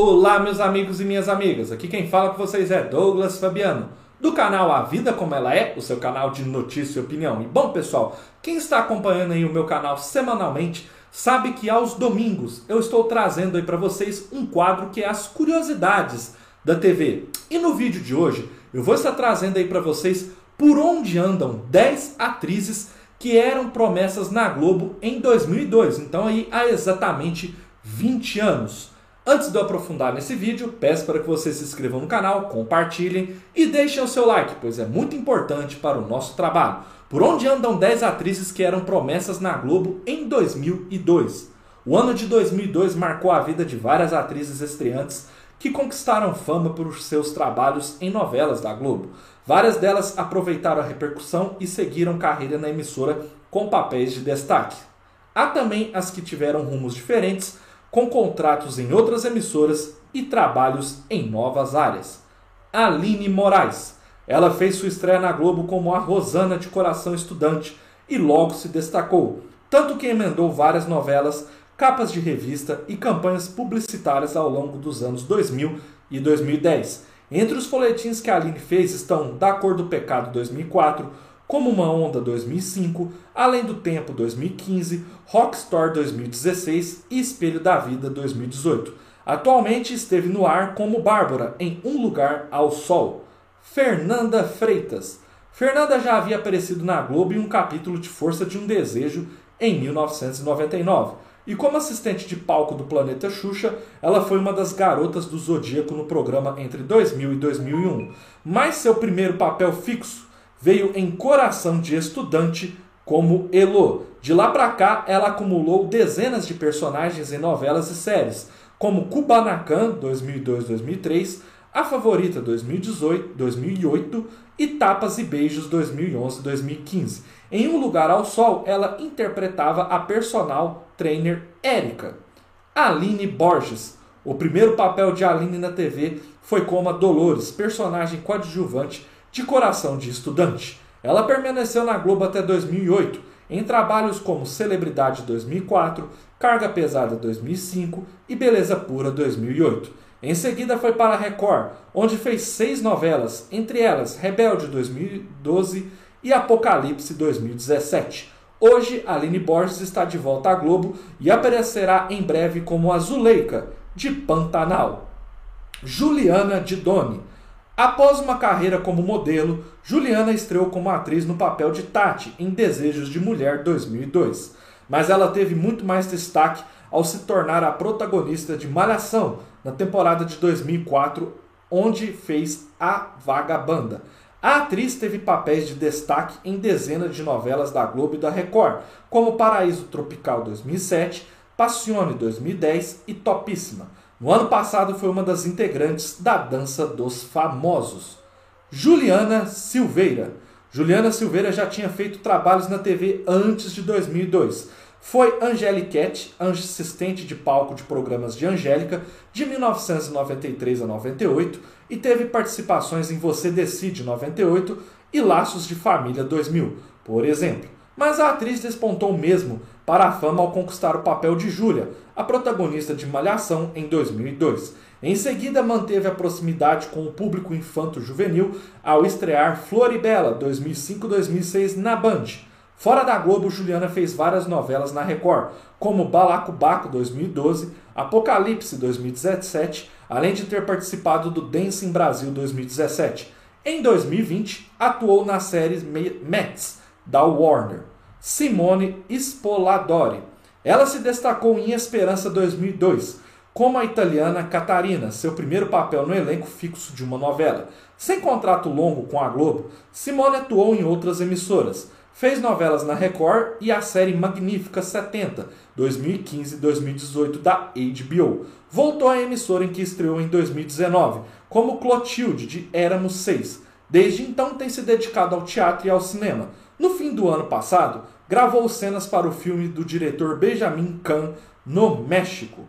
Olá, meus amigos e minhas amigas. Aqui quem fala com vocês é Douglas Fabiano, do canal A Vida Como Ela É, o seu canal de notícia e opinião. E bom, pessoal, quem está acompanhando aí o meu canal semanalmente sabe que aos domingos eu estou trazendo aí para vocês um quadro que é as curiosidades da TV. E no vídeo de hoje eu vou estar trazendo aí para vocês por onde andam 10 atrizes que eram promessas na Globo em 2002. Então aí há exatamente 20 anos. Antes de eu aprofundar nesse vídeo, peço para que vocês se inscrevam no canal, compartilhem e deixem o seu like, pois é muito importante para o nosso trabalho. Por onde andam 10 atrizes que eram promessas na Globo em 2002? O ano de 2002 marcou a vida de várias atrizes estreantes que conquistaram fama por seus trabalhos em novelas da Globo. Várias delas aproveitaram a repercussão e seguiram carreira na emissora com papéis de destaque. Há também as que tiveram rumos diferentes com contratos em outras emissoras e trabalhos em novas áreas. Aline Moraes. Ela fez sua estreia na Globo como a Rosana de Coração Estudante e logo se destacou, tanto que emendou várias novelas, capas de revista e campanhas publicitárias ao longo dos anos 2000 e 2010. Entre os folhetins que a Aline fez estão Da Cor do Pecado 2004, como uma Onda 2005, Além do Tempo 2015, Rockstar 2016 e Espelho da Vida 2018. Atualmente esteve no ar como Bárbara em Um Lugar ao Sol. Fernanda Freitas. Fernanda já havia aparecido na Globo em um capítulo de Força de um Desejo em 1999. E como assistente de palco do Planeta Xuxa, ela foi uma das garotas do Zodíaco no programa entre 2000 e 2001. Mas seu primeiro papel fixo veio em Coração de Estudante como Elo. De lá para cá, ela acumulou dezenas de personagens em novelas e séries, como Kubanacan 2002-2003, A Favorita 2018, 2008 e Tapas e Beijos 2011-2015. Em Um Lugar ao Sol, ela interpretava a personal trainer Erika. Aline Borges. O primeiro papel de Aline na TV foi como a Dolores, personagem coadjuvante de coração de estudante. Ela permaneceu na Globo até 2008, em trabalhos como Celebridade 2004, Carga Pesada 2005 e Beleza Pura 2008. Em seguida foi para a Record, onde fez seis novelas, entre elas Rebelde 2012 e Apocalipse 2017. Hoje, Aline Borges está de volta à Globo e aparecerá em breve como a de Pantanal. Juliana Didoni. Após uma carreira como modelo, Juliana estreou como atriz no papel de Tati em Desejos de Mulher 2002. Mas ela teve muito mais destaque ao se tornar a protagonista de Malhação na temporada de 2004, onde fez a Vagabanda. A atriz teve papéis de destaque em dezenas de novelas da Globo e da Record, como Paraíso Tropical 2007, Passione 2010 e Topíssima. No ano passado foi uma das integrantes da Dança dos Famosos. Juliana Silveira. Juliana Silveira já tinha feito trabalhos na TV antes de 2002. Foi Angeliquete, assistente de palco de programas de Angélica, de 1993 a 98 e teve participações em Você Decide 98 e Laços de Família 2000, por exemplo. Mas a atriz despontou mesmo para a fama ao conquistar o papel de Júlia, a protagonista de Malhação, em 2002. Em seguida, manteve a proximidade com o público infanto-juvenil ao estrear Floribela 2005-2006 na Band. Fora da Globo, Juliana fez várias novelas na Record, como Balacobaco 2012, Apocalipse 2017, além de ter participado do Dancing Brasil 2017. Em 2020, atuou na série Mets da Warner. Simone Spoladori. Ela se destacou em Esperança 2002 como a italiana Catarina, seu primeiro papel no elenco fixo de uma novela. Sem contrato longo com a Globo, Simone atuou em outras emissoras. Fez novelas na Record e a série Magnífica 70, 2015 e 2018 da HBO. Voltou à emissora em que estreou em 2019, como Clotilde de Éramos Seis. Desde então tem se dedicado ao teatro e ao cinema. No fim do ano passado, gravou cenas para o filme do diretor Benjamin Kahn no México.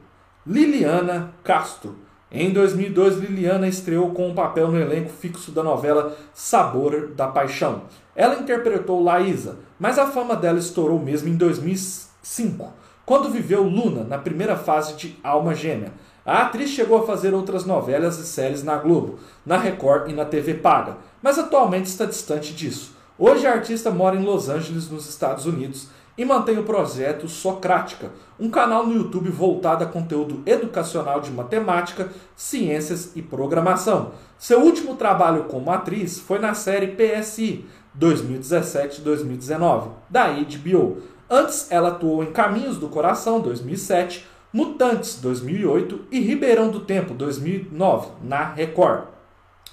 Liliana Castro. Em 2002, Liliana estreou com um papel no elenco fixo da novela Sabor da Paixão. Ela interpretou Laísa, mas a fama dela estourou mesmo em 2005, quando viveu Luna na primeira fase de Alma Gêmea. A atriz chegou a fazer outras novelas e séries na Globo, na Record e na TV Paga, mas atualmente está distante disso. Hoje a artista mora em Los Angeles, nos Estados Unidos, e mantém o projeto Socrática, um canal no YouTube voltado a conteúdo educacional de matemática, ciências e programação. Seu último trabalho como atriz foi na série PSI 2017-2019, da HBO. Antes, ela atuou em Caminhos do Coração 2007, Mutantes 2008 e Ribeirão do Tempo 2009, na Record.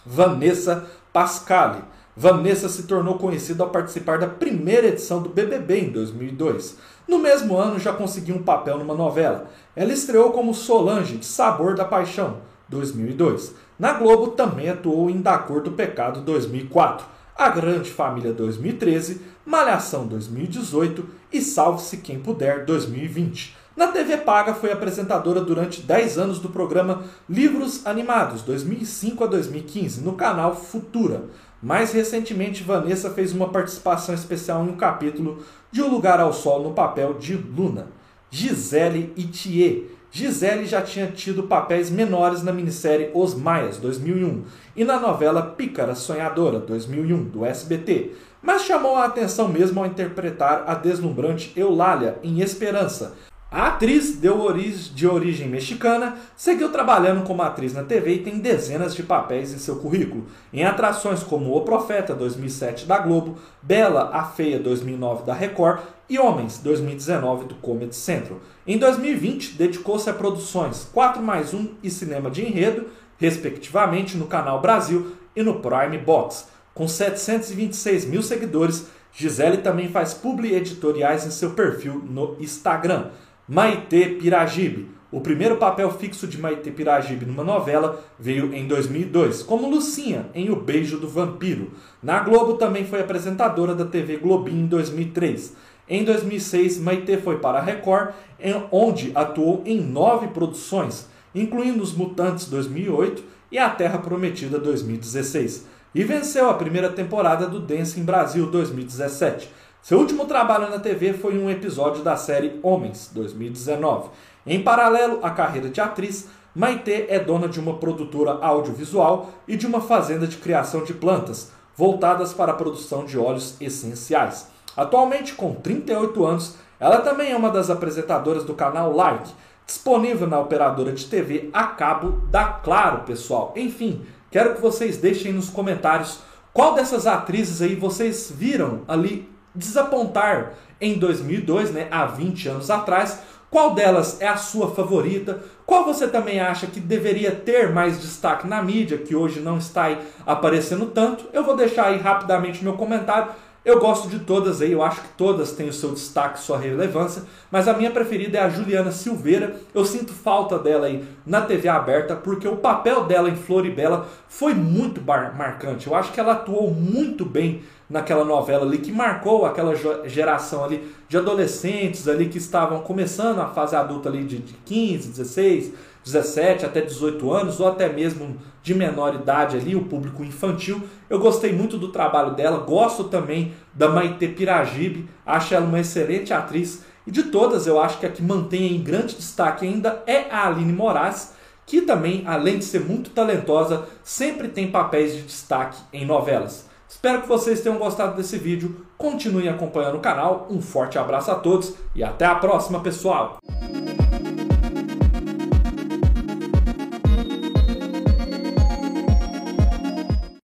Vanessa Pascali Vanessa se tornou conhecida ao participar da primeira edição do BBB em 2002. No mesmo ano, já conseguiu um papel numa novela. Ela estreou como Solange, de Sabor da Paixão, 2002. Na Globo, também atuou em Da Cor do Pecado, 2004. A Grande Família 2013, Malhação 2018 e Salve-se Quem Puder 2020. Na TV Paga foi apresentadora durante 10 anos do programa Livros Animados 2005 a 2015 no canal Futura. Mais recentemente, Vanessa fez uma participação especial em um capítulo de O Lugar ao Sol no papel de Luna. Gisele Itier. Gisele já tinha tido papéis menores na minissérie Os Maias, 2001, e na novela Pícara Sonhadora, 2001, do SBT, mas chamou a atenção mesmo ao interpretar a deslumbrante Eulália em Esperança, a atriz de origem mexicana, seguiu trabalhando como atriz na TV e tem dezenas de papéis em seu currículo, em atrações como O Profeta 2007 da Globo, Bela a Feia 2009 da Record e Homens 2019 do Comedy Central. Em 2020, dedicou-se a produções 4 mais 1 e Cinema de Enredo, respectivamente no Canal Brasil e no Prime Box. Com 726 mil seguidores, Gisele também faz publi editoriais em seu perfil no Instagram. Maite Piragibe. O primeiro papel fixo de Maite Piragibe numa novela veio em 2002, como Lucinha em O Beijo do Vampiro. Na Globo também foi apresentadora da TV Globinho em 2003. Em 2006, Maite foi para a Record, onde atuou em nove produções, incluindo Os Mutantes 2008 e A Terra Prometida 2016, e venceu a primeira temporada do Dance em Brasil 2017. Seu último trabalho na TV foi um episódio da série Homens, 2019. Em paralelo à carreira de atriz, Maite é dona de uma produtora audiovisual e de uma fazenda de criação de plantas, voltadas para a produção de óleos essenciais. Atualmente, com 38 anos, ela também é uma das apresentadoras do canal Like, disponível na operadora de TV a cabo da Claro, pessoal. Enfim, quero que vocês deixem nos comentários qual dessas atrizes aí vocês viram ali desapontar em 2002, né, há 20 anos atrás, qual delas é a sua favorita? Qual você também acha que deveria ter mais destaque na mídia, que hoje não está aparecendo tanto? Eu vou deixar aí rapidamente meu comentário. Eu gosto de todas aí, eu acho que todas têm o seu destaque, sua relevância, mas a minha preferida é a Juliana Silveira. Eu sinto falta dela aí na TV aberta, porque o papel dela em Floribela foi muito marcante. Eu acho que ela atuou muito bem naquela novela ali que marcou aquela geração ali de adolescentes ali que estavam começando a fase adulta ali de 15, 16, 17 até 18 anos ou até mesmo de menor idade ali, o público infantil. Eu gostei muito do trabalho dela, gosto também da Maite Piragibe, acho ela uma excelente atriz e de todas eu acho que a que mantém em grande destaque ainda é a Aline Moraes, que também, além de ser muito talentosa, sempre tem papéis de destaque em novelas. Espero que vocês tenham gostado desse vídeo. Continuem acompanhando o canal. Um forte abraço a todos e até a próxima, pessoal!